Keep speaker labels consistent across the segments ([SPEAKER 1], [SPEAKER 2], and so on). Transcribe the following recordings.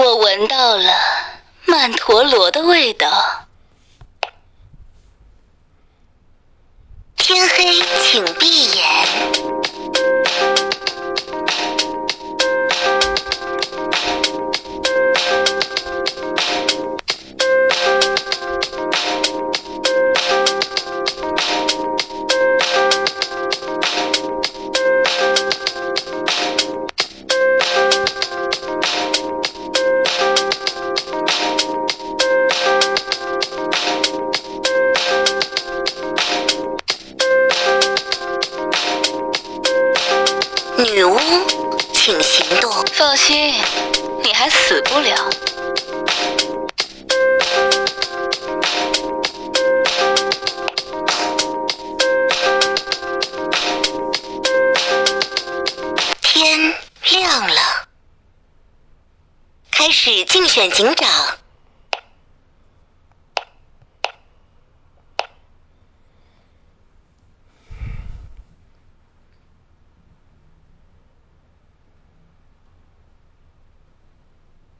[SPEAKER 1] 我闻到了曼陀罗的味道。
[SPEAKER 2] 天黑，请闭眼。警长。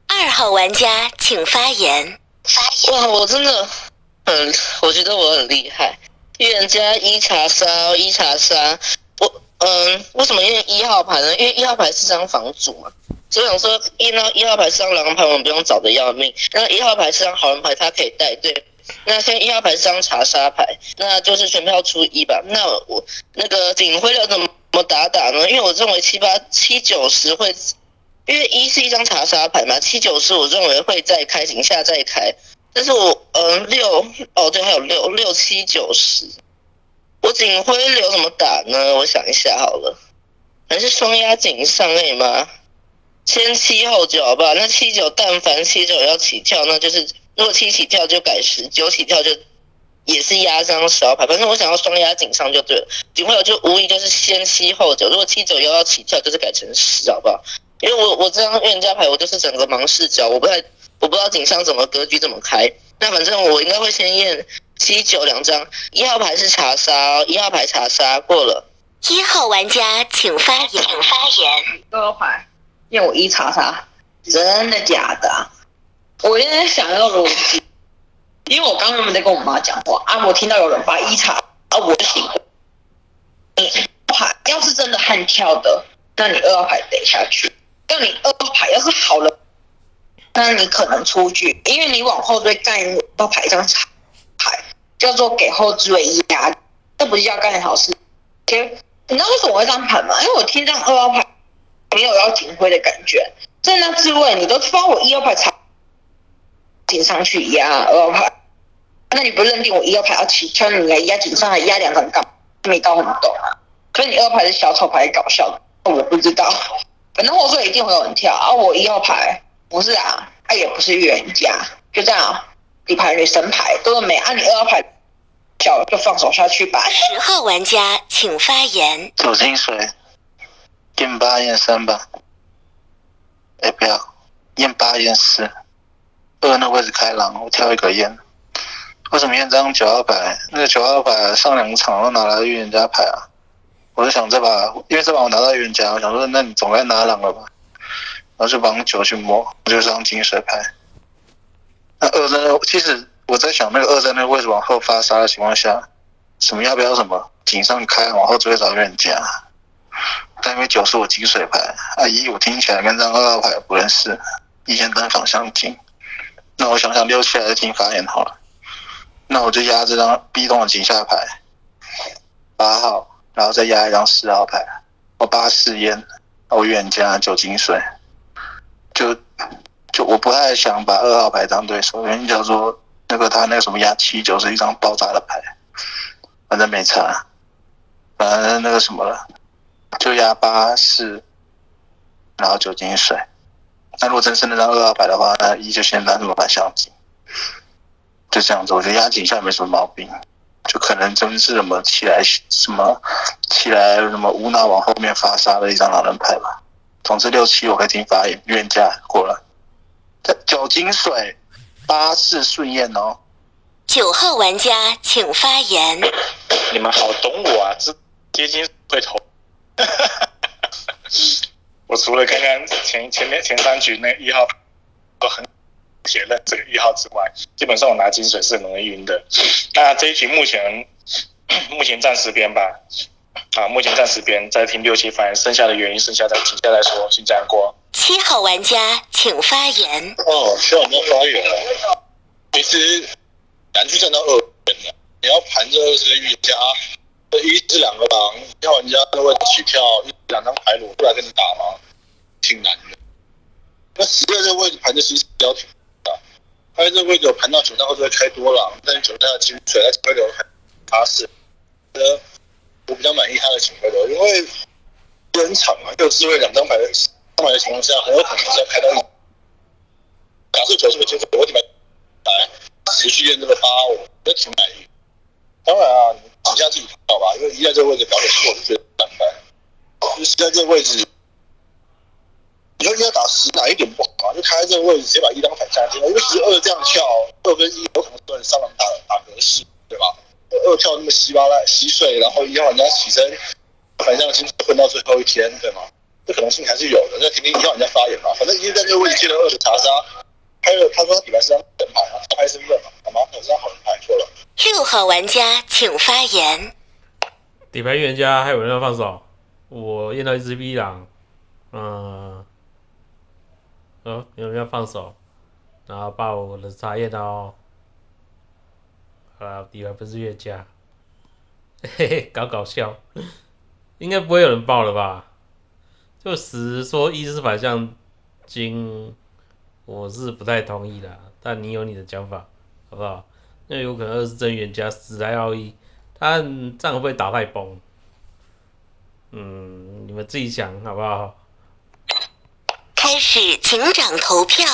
[SPEAKER 2] 二号玩家请发言。发言。
[SPEAKER 3] 哇，我真的很，我觉得我很厉害。预言家一查杀，一查杀。我嗯，为什么验一号牌呢？因为一号牌是张房主嘛，所以我想说验到一号牌是张狼牌，我们不用找的要命。那一号牌是张好人牌，它可以带队。那现在一号牌是张查杀牌，那就是全票出一吧。那我那个警徽流怎么打打呢？因为我认为七八七九十会，因为一是一张查杀牌嘛，七九十我认为会再开，警下再开。但是我嗯六哦对，还有六六七九十，我警徽流怎么打呢？我想一下好了，还是双压警上而已吗？先七后九好不好？那七九但凡七九要起跳，那就是如果七起跳就改十，九起跳就也是压张十号牌。反正我想要双压警上就对了，警徽流就无疑就是先七后九，如果七九又要起跳，就是改成十好不好？因为我我这张预言家牌我就是整个盲视角，我不太我不知道警上怎么格局怎么开。那反正我应该会先验七九两张，一号牌是查杀哦，一号牌查杀过了。
[SPEAKER 2] 一号玩家请发言。请发言。
[SPEAKER 4] 二号牌验我一查查，真的假的啊？我现在想要逻辑，因为我刚刚在跟我妈讲话啊，我听到有人发一查啊，我醒了。你牌要是真的悍跳的，那你二号牌得下去；但你二号牌要是好了，那你可能出局，因为你往后追干到牌一张牌，叫做给后置位压，这不是叫干好事。其实你知道为什么我会这样盘吗？因为我听这样二号牌没有要警徽的感觉，在那之位你都帮我一二牌插警上去压二号牌，那你不认定我一二牌要起枪，你来压警上还压两张杠，没搞很懂啊？可是你二号牌是小丑牌搞笑的，我不知道，反正我说一定会有人跳啊，我一号牌不是啊，他、也不是预言家，就这样啊，底牌女神牌都没啊，你二号牌小就放手下去吧。
[SPEAKER 2] 十号玩家请发言。
[SPEAKER 5] 走金水，验八验三吧。哎，不要，验八验四。二那位置开狼，我挑一个验。为什么验张九号牌？那个九号牌上两场都拿了预言家牌啊！我就想这把，因为这把我拿到预言家，我想说，那你总该拿狼了吧？然后就帮九去摸，就是张金水牌。那二在那，其实我在想，那个二在那个位置往后发杀的情况下，什么要不要什么井上开，往后追找预言家？但因为九是我金水牌，啊一我听起来跟张二号牌不认识，以前单方相听。那我想想六七还是听发言好了。那我就压这张 B 动的井下牌，八号，然后再压一张四号牌，我八四烟，我预言家九金水，就就我不太想把二号牌当对手，原因叫做那个他那个什么压七九是一张爆炸的牌，反正没差，反正那个什么了，就压八四，然后酒精水。那如果真是那张二号牌的话，那一就先拿什么牌相机，就这样子。我觉得压井下没什么毛病，就可能真是什么起来什么起来什么无脑往后面发杀的一张狼人牌吧。总之六七我会听发言，冤家过来。酒精水八四顺验哦。
[SPEAKER 2] 九号玩家请发言。
[SPEAKER 6] 你们好懂我啊，这接近会投。我除了刚刚前前面前三局那一号很铁认这个一号之外，基本上我拿金水是很容易晕的。那这一局目前 目前暂时边吧，啊，目前暂时边在听六七番，剩下的原因剩下再停下来说，请讲过。
[SPEAKER 2] 七号玩家请发言。
[SPEAKER 7] 哦，需要我们发言了。其实难去站到二边的，你要盘着二十个预言家，一至两个狼，一号玩家的位置起跳，一两张牌裸出来跟你打吗？挺难的。那十二这个位置盘的其实比较挺的，他这个位置有盘到九张后就会开多狼，但是九张的金水在回流还他是，呃，我比较满意他的请回流，因为人场嘛，六四位两张牌的张牌的情况下，很有可能是要开到。假设九是个金水，我底牌来持续验这个八，我觉得挺满意。当然啊，你底下自己看吧，因为一在这个位置表演，其实我是觉得难办，就是在这个位置。你说要打十哪一点不好啊？就开在这个位置，直接把一当反下去。因为十二这样跳，二跟一有可能突然上来打打格式，对吧？二跳那么稀巴烂稀碎，然后一号玩家起身反向金混到最后一天，对吗？这可能性还是有的。那肯定一号玩家发言吧。反正已经在这个位置接了二的查杀，还有他说他底牌是张人牌啊，他牌身份嘛，好吗？有张好人牌错了。
[SPEAKER 2] 六号玩家请发言。
[SPEAKER 8] 底牌预言家还有人要放手，我验到一只 V 狼，嗯。哦，有人要放手，然后把我的茶叶刀，啊，底牌不是预言家，嘿嘿，搞搞笑，应该不会有人爆了吧？就十说一是反向金，我是不太同意的，但你有你的讲法，好不好？那有可能二是真元加十来奥义，他这样会不会打太崩？嗯，你们自己想好不好？
[SPEAKER 2] 开始，警长投票。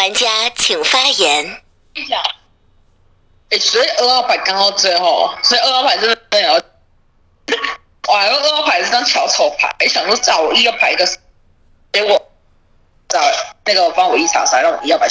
[SPEAKER 2] 玩家请发言。
[SPEAKER 4] 哎，所以二号牌刚到最后，所以二号牌真的真的要，哇，二号牌是张小丑牌，想说找我一个牌一个，结果找那个帮我一查杀，让我一号牌。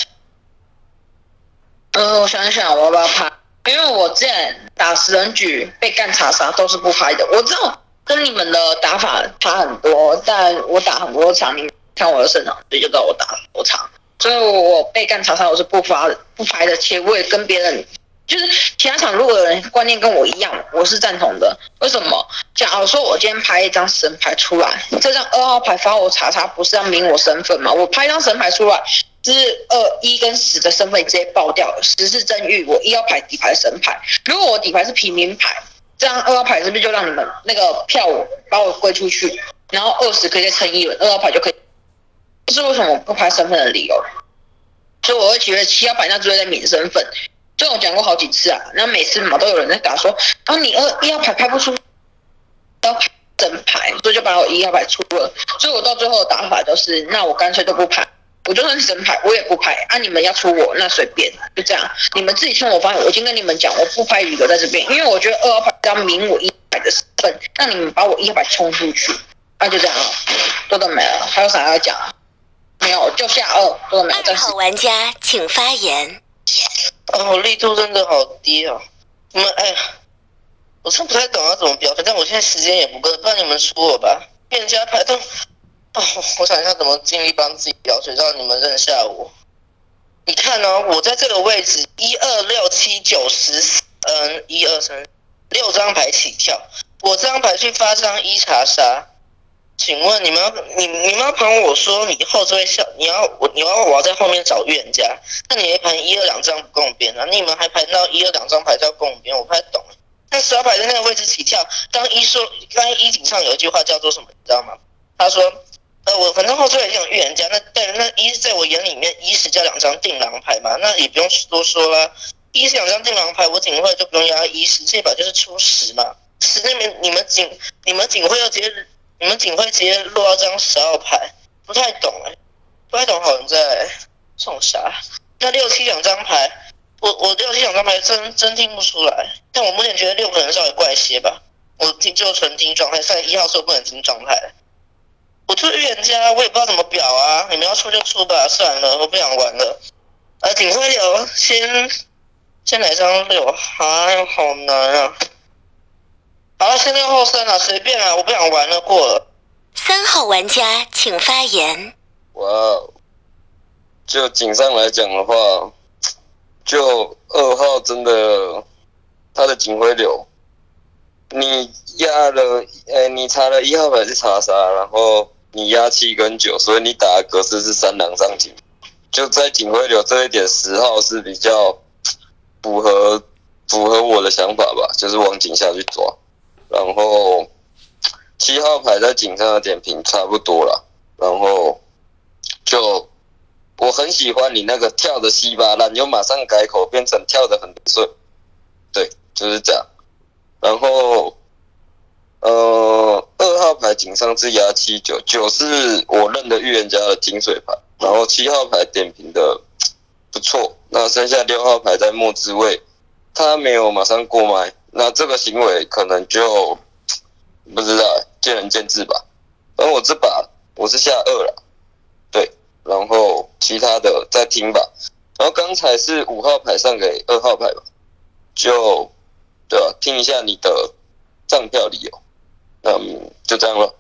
[SPEAKER 4] 嗯，我想想，我要不要拍？因为我之前打十人局被干查杀都是不拍的。我知道跟你们的打法差很多，但我打很多场，你看我的胜场，所以就知道我打很多场。所以我被干查杀我是不发，不拍的。且我也跟别人，就是其他场如果有人观念跟我一样，我是赞同的。为什么？假如说我今天拍一张神牌出来，这张二号牌发我查查，不是要明我身份吗？我拍一张神牌出来，就是二一跟十的身份直接爆掉。十是真玉，我一号牌底牌神牌。如果我底牌是平民牌，这张二号牌是不是就让你们那个票我把我归出去，然后二十可以再乘一轮，二号牌就可以。这是为什么我不拍身份的理由，所以我会觉得七号牌那只会在免身份，这我讲过好几次啊，那每次嘛都有人在打说，啊你二一号牌拍不出，要拍整牌，所以就把我一号牌出了，所以我到最后的打法都是，那我干脆都不拍，我就算是整牌我也不拍，啊你们要出我那随便，就这样，你们自己听我发言，我已经跟你们讲，我不拍余额在这边，因为我觉得二号牌要明我一牌的身份，让你们把我一号牌冲出去，那就这样了，多的没了，还有啥要讲啊？没有，就下二，多没有。
[SPEAKER 2] 二号玩家请发言。
[SPEAKER 3] 哦，力度真的好低哦。你们哎呀，我真不太懂要怎么标，反正我现在时间也不够，不然你们出我吧。店家排到，哦，我想一下怎么尽力帮自己标，水，让你们认下我。你看哦，我在这个位置，一二六七九十，嗯，一二三，六张牌起跳，我这张牌去发张一查杀。请问你们要你你们要盘我说你后这位笑你要我你要我要在后面找预言家，那你盘一二两张不共边啊？你们还盘到一二两张牌叫共边，我不太懂。那十二牌在那个位置起跳，刚一说刚一井上有一句话叫做什么，你知道吗？他说，呃，我反正后这位这种预言家，那但那一在我眼里面一是叫两张定狼牌嘛，那也不用多说了，一是两张定狼牌，我警会就不用压一十，这把就是初十嘛。是那边你们警你们警会要直接你们警徽直接落到这张十号牌，不太懂哎、不太懂好人在送啥？那六七两张牌，我我六七两张牌真真听不出来，但我目前觉得六可能稍微怪些吧。我听就纯听状态，三一号说不能听状态。我做预言家，我也不知道怎么表啊！你们要出就出吧，算了，我不想玩了。呃，警徽流先先来张六，啊，好难啊！好了，先六后三了，随便啊，我不想玩了，过了。
[SPEAKER 2] 三号玩家请发言。
[SPEAKER 9] 哇哦，就井上来讲的话，就二号真的他的警徽流，你压了，呃、你查了一号牌是查杀，然后你压七跟九，所以你打的格式是三狼上警，就在警徽流这一点，十号是比较符合符合我的想法吧，就是往井下去抓，然后七号牌在井上的点评差不多了，然后就我很喜欢你那个跳的稀巴烂，又马上改口变成跳的很顺，对，就是这样。然后，呃，二号牌井上是压七九，九是我认的预言家的金水牌，然后七号牌点评的不错，那剩下六号牌在末之位，他没有马上过麦，那这个行为可能就不知道见仁见智吧。而我这把我是下二了，对，然后其他的再听吧。然后刚才是五号牌上给二号牌吧，就对吧、听一下你的账票理由，嗯，就这样了。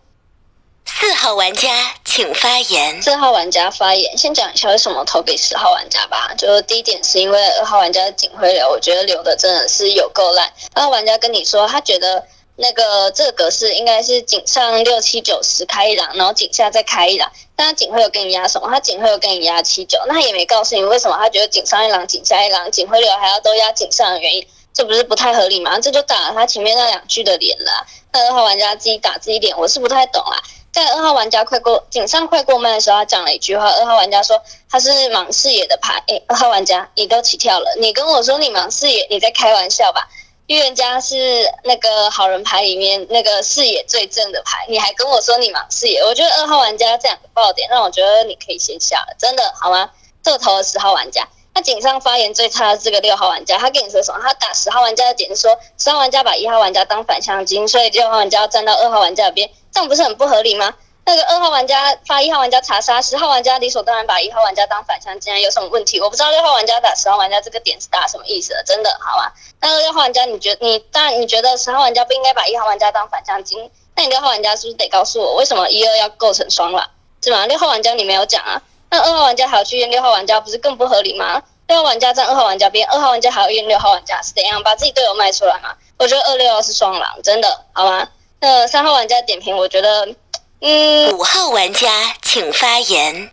[SPEAKER 2] 四号玩家请发言。
[SPEAKER 10] 四号玩家发言，先讲一下为什么投给十号玩家吧。就是第一点是因为二号玩家的警徽流，我觉得留的真的是有够烂。二号玩家跟你说，他觉得那个这个格式应该是井上六七九十开一档，然后井下再开一档。但他警徽流跟你压什么？他警徽流跟你压七九，那他也没告诉你为什么他觉得井上一郎、井下一郎、警徽流还要都压井上的原因，这不是不太合理吗？这就打了他前面那两句的脸了。那二号玩家自己打自己脸，我是不太懂啊。在二号玩家快过井上快过麦的时候，他讲了一句话。二号玩家说他是盲视野的牌。诶，二号玩家，你都起跳了，你跟我说你盲视野，你在开玩笑吧？预言家是那个好人牌里面那个视野最正的牌，你还跟我说你盲视野？我觉得二号玩家这两个爆点，让我觉得你可以先下了，真的好吗？这个投了十号玩家。井上发言最差的这个六号玩家，他跟你说什么？他打十号玩家的点是说，十号玩家把一号玩家当反向金，所以六号玩家要站到二号玩家的边，这样不是很不合理吗？那个二号玩家发一号玩家查杀，十号玩家理所当然把一号玩家当反向金，有什么问题？我不知道六号玩家打十号玩家这个点是打什么意思的，真的好吗？那个六号玩家，你觉你当然你觉得十号玩家不应该把一号玩家当反向金，那你六号玩家是不是得告诉我，为什么一二要构成双了？是吗？六号玩家你没有讲啊，那二号玩家还要去验六号玩家，不是更不合理吗？六号玩家站二号玩家边，二号玩家还要验六号玩家是怎样？把自己队友卖出来吗？我觉得二六是双狼，真的好吗？那三号玩家点评，我觉得，嗯，
[SPEAKER 2] 五号玩家请发言。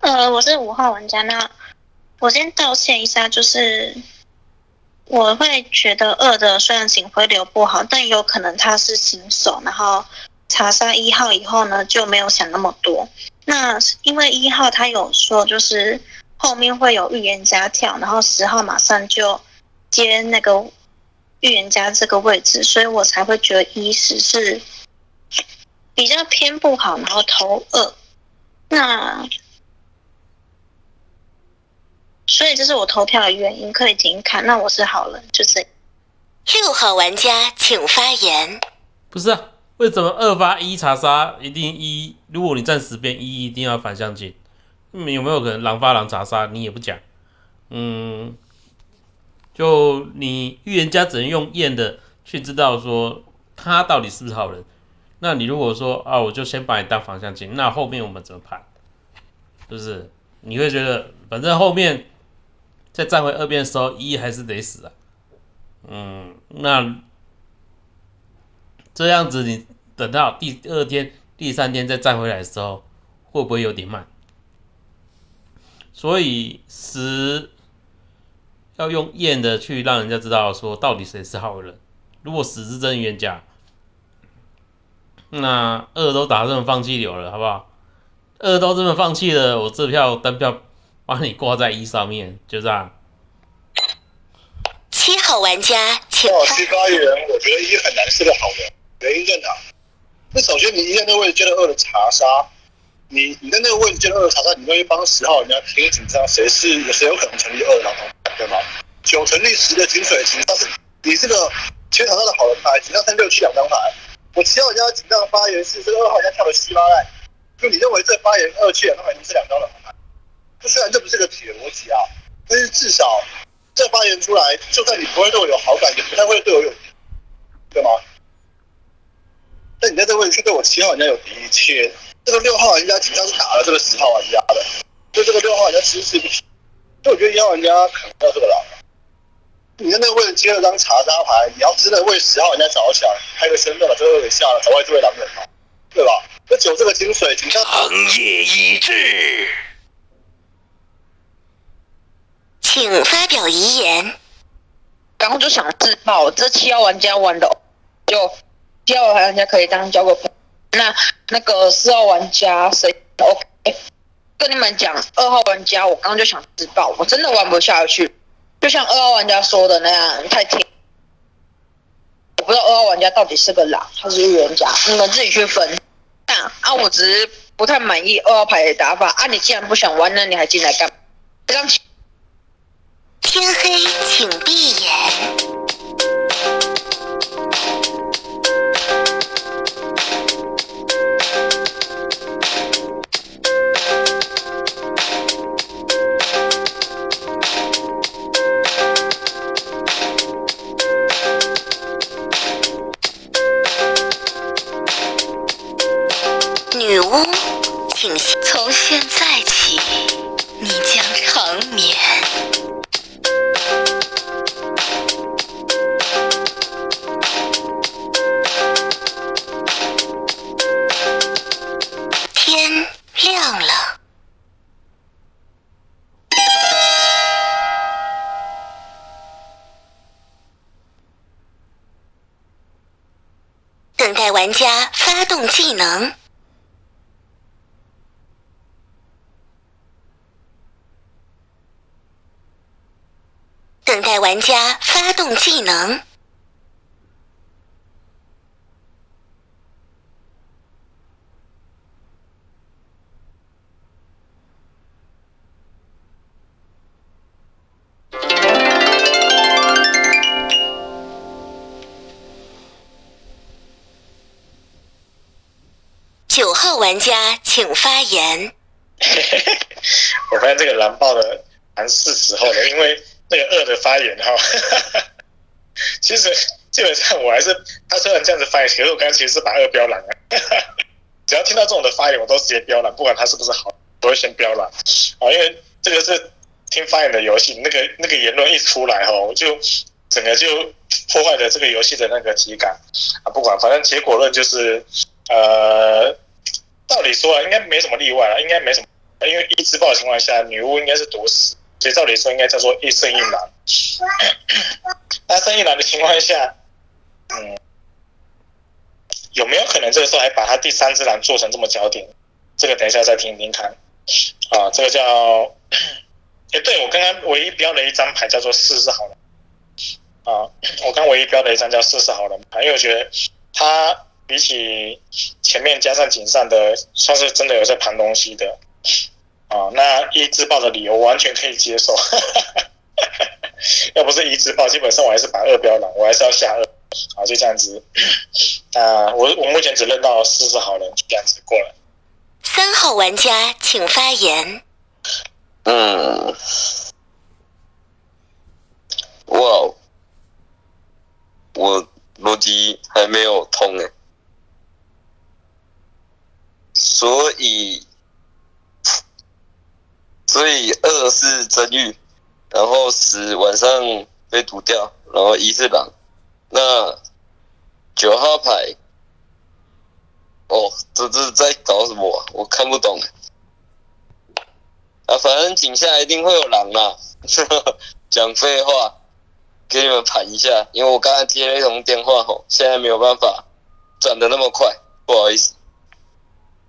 [SPEAKER 11] 呃，我是五号玩家，那我先道歉一下，就是我会觉得二的虽然警徽流不好，但有可能他是新手，然后查杀一号以后呢就没有想那么多。那因为一号他有说就是后面会有预言家跳，然后十号马上就接那个预言家这个位置，所以我才会觉得一十是比较偏不好，然后投二。那所以这是我投票的原因，可以停看。那我是好人，就这样。
[SPEAKER 2] 六号玩家请发言。
[SPEAKER 8] 不是啊，为什么二发一查杀一定一？如果你站十边一一定要反向进，嗯，有没有可能狼发狼查杀你也不讲？嗯，就你预言家只能用验的去知道说他到底是不是好人。那你如果说啊，我就先把你当反向进，那后面我们怎么判？是不是？你会觉得反正后面再站回二边的时候，一还是得死啊。嗯，那这样子你等到第二天、第三天再站回来的时候，会不会有点慢？所以十要用验的去让人家知道说到底谁是好人。如果十是真预言家，那二都打这么放弃流了，好不好？二都这么放弃了，我这票单票把你挂在一上面，就这样。
[SPEAKER 2] 七号玩家请
[SPEAKER 7] 哦，
[SPEAKER 2] 发
[SPEAKER 7] 七发言，我觉得一很难是个好人，原因在哪？那首先你一在那个位置接了二的查杀，你你在那个位置接了二的查杀，你愿意帮十号人家挺紧张，谁是谁有可能成立二的狼同对吗？九成立十的金水其实他是你这个全场上的好人牌，紧张三六七两张牌，我七号人家紧张的发言是这个二号人家跳了稀巴烂，就你认为这发言二七两张牌你是两张狼牌，就虽然这不是个铁逻辑啊，但是至少这发言出来，就算你不会对我有好感，也不太会对我有，对吗？但你在这个位置却对我七号玩家有敌意，且这个六号玩家紧张是打了这个十号玩家的，就这个六号玩家迟迟不起，所以我觉得一号玩家可能要这个狼。你在那个位置接了张查杀牌，你要真的为十号玩家着想，开个身份把这个给下了，找外这位狼人嘛，对吧？那九这个金水，紧张
[SPEAKER 12] 行业已至，
[SPEAKER 2] 请发表遗言。
[SPEAKER 4] 刚刚就想自爆，这七号玩家玩的就七号玩家可以当交个朋友。那那个四号玩家谁 OK？跟你们讲，二号玩家我刚刚就想自爆，我真的玩不下去。就像二号玩家说的那样，太甜。我不知道二号玩家到底是个狼还是预言家，你们自己去分。那啊，我只是不太满意二号牌的打法啊！你既然不想玩，那你还进来干嘛？刚
[SPEAKER 2] 天黑请闭眼。发动技能。等待玩家发动技能。玩家请发言。
[SPEAKER 6] 我发现这个蓝豹的蛮是时候的，因为那个二的发言哈，其实基本上我还是他虽然这样子发言，可是我刚刚其实是把二标蓝了。只要听到这种的发言，我都直接标蓝，不管他是不是好，我会先标蓝啊，因为这个是听发言的游戏，那个那个言论一出来哈，我就整个就破坏了这个游戏的那个体感啊，不管反正结果论就是呃，道理说啊，应该没什么例外了，应该没什么。因为一自爆的情况下，女巫应该是毒死，所以照理说应该叫做一胜一蓝。那胜一蓝的情况下，嗯，有没有可能这个时候还把他第三只狼做成这么焦点？这个等一下再听听看。啊，这个叫，哎，对我刚刚唯一标了一张牌叫做四是好人。啊，我刚唯一标的一张叫四是好人牌，因为我觉得他比起前面加上锦上的，算是真的有在盘东西的。啊，那一字报的理由完全可以接受，要不是一字报，基本上我还是把二标了，我还是要下二，啊，就这样子。啊，我我目前只认到四十好人，就这样子过了。
[SPEAKER 2] 三号玩家请发言。
[SPEAKER 9] 嗯，哇，哦我逻辑还没有通哎，所以，所以二是真玉，然后十晚上被毒掉，然后一是狼，那九号牌，哦，这这是在搞什么、我看不懂。啊，反正井下一定会有狼啦，讲废话，给你们盘一下，因为我刚才接了一通电话吼，现在没有办法转的那么快，不好意思。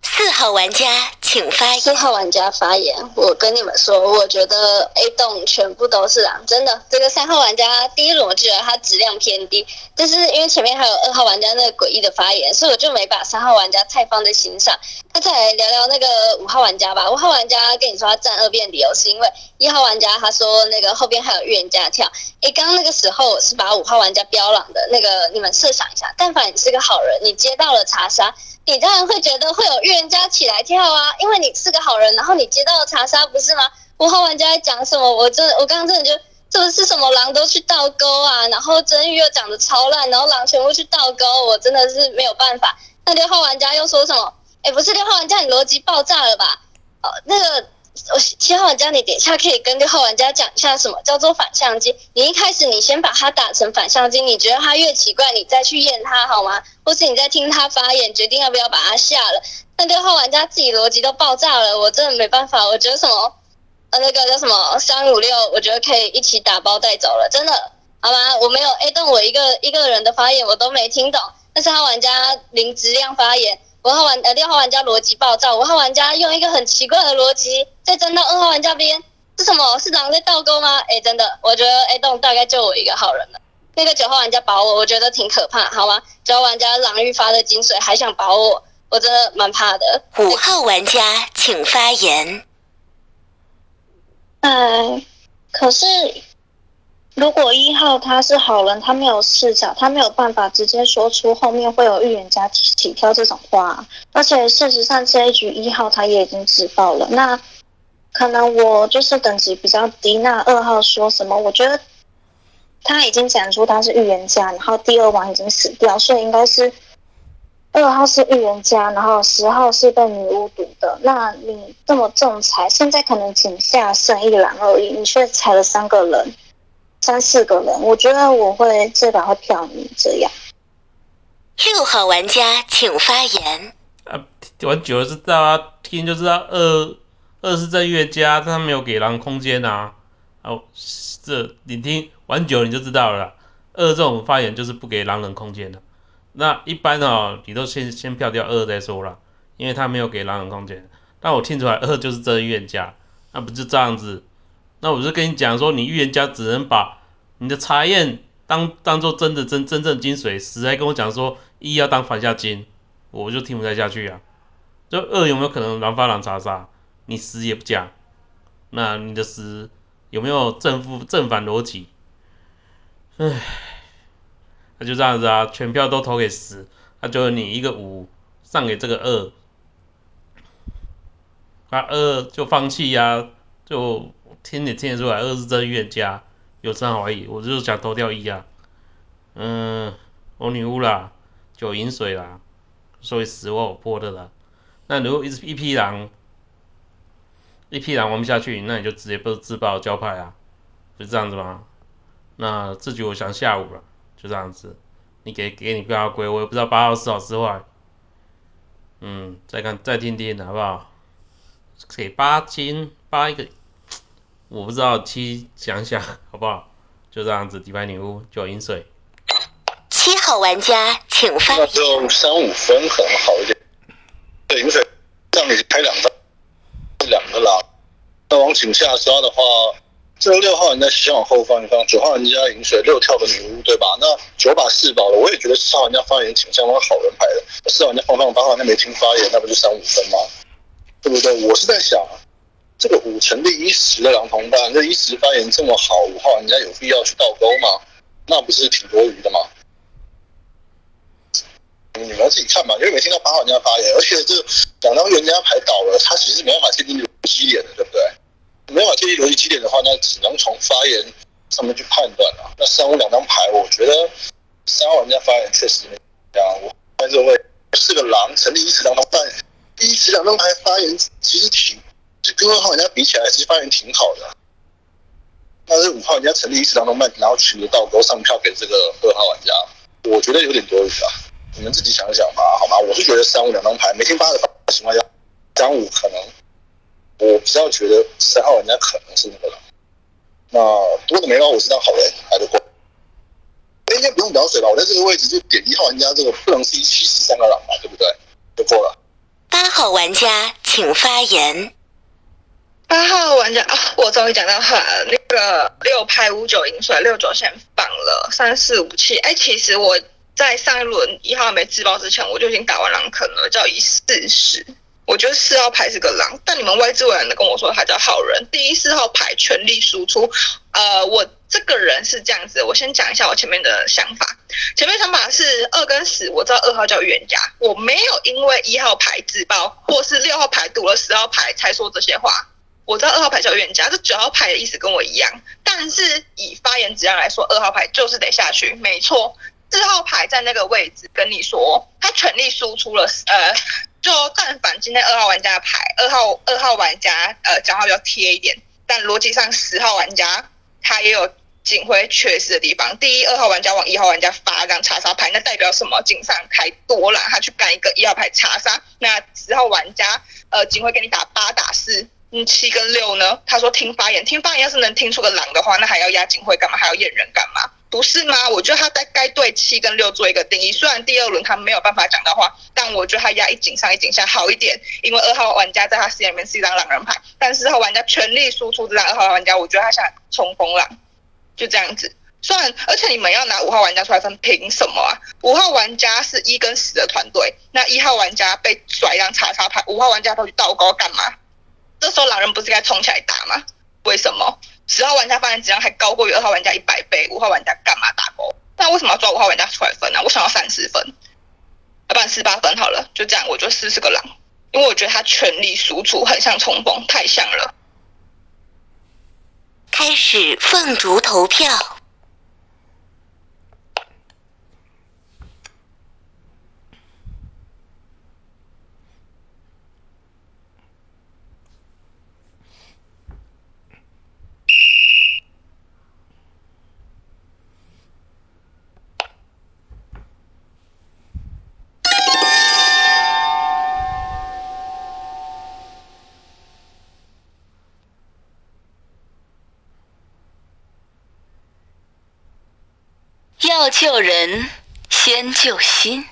[SPEAKER 2] 四号玩家请发言。
[SPEAKER 10] 四号玩家发言，我跟你们说，我觉得 A 栋全部都是狼，真的。这个三号玩家第一轮我觉得他质量偏低，但是因为前面还有二号玩家那个诡异的发言，所以我就没把三号玩家太放在心上。那再来聊聊那个五号玩家吧。五号玩家跟你说他站二辩理由是因为一号玩家他说那个后边还有预言家跳。诶，刚刚那个时候我是把五号玩家标狼的那个，你们设想一下，但凡你是个好人，你接到了查杀。你当然会觉得会有预言家起来跳啊，因为你是个好人，然后你接到了查杀，不是吗？五号玩家在讲什么？我真的，我刚刚真的就这不是什么狼都去倒钩啊，然后真玉又讲的超烂，然后狼全部去倒钩，我真的是没有办法。那六号玩家又说什么？哎，不是六号玩家，你逻辑爆炸了吧？哦，那个。我七号玩家，你等一下可以跟六号玩家讲一下什么叫做反向机。你一开始你先把它打成反向机，你觉得它越奇怪，你再去验它好吗？或是你在听他发言，决定要不要把它下了。那六号玩家自己逻辑都爆炸了，我真的没办法。我觉得什么呃那个叫什么三五六，我觉得可以一起打包带走了，真的好吗？我没有 A 动，我一个一个人的发言我都没听懂。但是他玩家零质量发言。五号玩呃六号玩家逻辑暴躁，五号玩家用一个很奇怪的逻辑再站到二号玩家边，是什么？是狼在倒钩吗？哎，真的，我觉得 A 栋大概就我一个好人了。那个九号玩家保我，我觉得挺可怕，好吗？九号玩家狼欲发的精水还想保我，我真的蛮怕的。
[SPEAKER 2] 五号玩家请发言。
[SPEAKER 11] 哎，可是。如果一号他是好人，他没有视角，他没有办法直接说出后面会有预言家起跳这种话。而且事实上这一局一号他也已经自爆了，那可能我就是等级比较低。那二号说什么？我觉得他已经讲出他是预言家，然后第二王已经死掉，所以应该是二号是预言家，然后十号是被女巫毒的。那你这么重裁，现在可能仅下剩一狼而已，你却踩了三个人。三四个人，我觉得我会这把会票你这样。
[SPEAKER 2] 六号玩家请发言。
[SPEAKER 8] 啊，玩久了知道啊，听就知道二二是在越加，他没有给狼空间啊。哦，这你听玩久了你就知道了。二这种发言就是不给狼人空间的。那一般哦，你都先先票掉二再说了，因为他没有给狼人空间。但我听出来二就是真预言家，那不就这样子？那我就跟你讲说，你预言家只能把你的查验当当做真的真真正精髓，死还跟我讲说一要当反下金，我就听不太下去啊。就二有没有可能狼发狼查杀？你死也不讲，那你的死有没有正负正反逻辑？唉，那就这样子啊，全票都投给十，那就你一个五上给这个二，那二就放弃呀，就。听也听得出来，二是真预言家，有真怀疑，我就是想投掉一啊。嗯，我女巫啦，九银水啦，所以死我破的啦。那如果一一批狼，一批狼玩不下去，那你就直接不自爆交派啊，就这样子吗？那这局我想下午了，就这样子。你给给你标龟，我也不知道八号是好是坏。嗯，再看再听听好不好？给八金八一个。我不知道，七想想 好不好？就这样子，底牌女巫九银水。
[SPEAKER 2] 七号玩家请发。
[SPEAKER 7] 那就三五分可能好一点。对，银水这样你开两张，两个狼。那往井下抓的话，这六号玩家先往后放一放，九号玩家饮水六跳的女巫，对吧？那九把四宝了，我也觉得四号玩家发言挺像那个好人牌的。四号玩家放放八号玩家没听发言，那不就三五分吗？对不对？我是在想。这个五成的一十的狼同伴，这一十发言这么好，五号人家有必要去倒钩吗？那不是挺多余的吗？你们自己看吧，因为没听到八号人家发言，而且这两张人家牌倒了，他其实没办法确定逻辑点的，对不对？没办法确定逻辑基点的话，那只能从发言上面去判断了。那三五两张牌，我觉得三号人家发言确实这样。我看这位是个狼，成立一十两同伴，一十两张牌发言其实挺。就跟二号人家比起来，其实发言挺好的。但是五号人家成立一次当中，然后取得倒钩上票给这个二号玩家，我觉得有点多余啊。你们自己想想吧，好吗？我是觉得三五两张牌没听八的情况下，三五可能我比较觉得三号玩家可能是那个。那多的没有，我是张好人还是过？应该不用表水吧？我在这个位置就点一号玩家这个不能 C 七十三个狼吧，对不对？就过了。
[SPEAKER 2] 八号玩家请发言。
[SPEAKER 13] 八号玩家啊，我终于讲到话了。那个六拍五九银水六九先放了三四五七。哎，其实我在上一轮一号没自爆之前，我就已经打完狼坑了，叫一四十。我觉得四号牌是个狼，但你们外置委员的跟我说他叫好人。第一四号牌全力输出。呃，我这个人是这样子，我先讲一下我前面的想法。前面想法是二跟十，我知道二号叫预言家，我没有因为一号牌自爆或是六号牌赌了十号牌才说这些话。我知道二号牌叫预言家，这九号牌的意思跟我一样，但是以发言质量来说，二号牌就是得下去，没错。四号牌在那个位置跟你说，他全力输出了，呃。就但凡今天二号玩家牌，二号二号玩家呃讲话比较贴一点，但逻辑上十号玩家他也有警徽缺失的地方。第一，二号玩家往一号玩家发张查杀牌，那代表什么？警上开多了，他去干一个一号牌查杀。那十号玩家呃警徽给你打八打四，嗯七跟六呢？他说听发言，听发言要是能听出个狼的话，那还要压警徽干嘛？还要验人干嘛？不是吗？我觉得他在该对七跟六做一个定义。虽然第二轮他没有办法讲到话，但我觉得他压一警上一警下好一点，因为二号玩家在他视野里面是一张狼人牌，但四号玩家全力输出这张二号玩家，我觉得他想冲锋狼，就这样子。虽然而且你们要拿五号玩家出来分，凭什么啊？五号玩家是一跟十的团队，那一号玩家被甩一张叉叉牌，五号玩家跑去倒钩干嘛？这时候狼人不是该冲起来打吗？为什么？十号玩家发言质量还高过于二号玩家一百倍，五号玩家干嘛打勾？那为什么要抓五号玩家出来分呢？我想要三十分，要不然四八分好了，就这样，我就试试个狼，因为我觉得他全力输出很像冲锋，太像了。
[SPEAKER 2] 开始凤竹投票。要救人，先救心。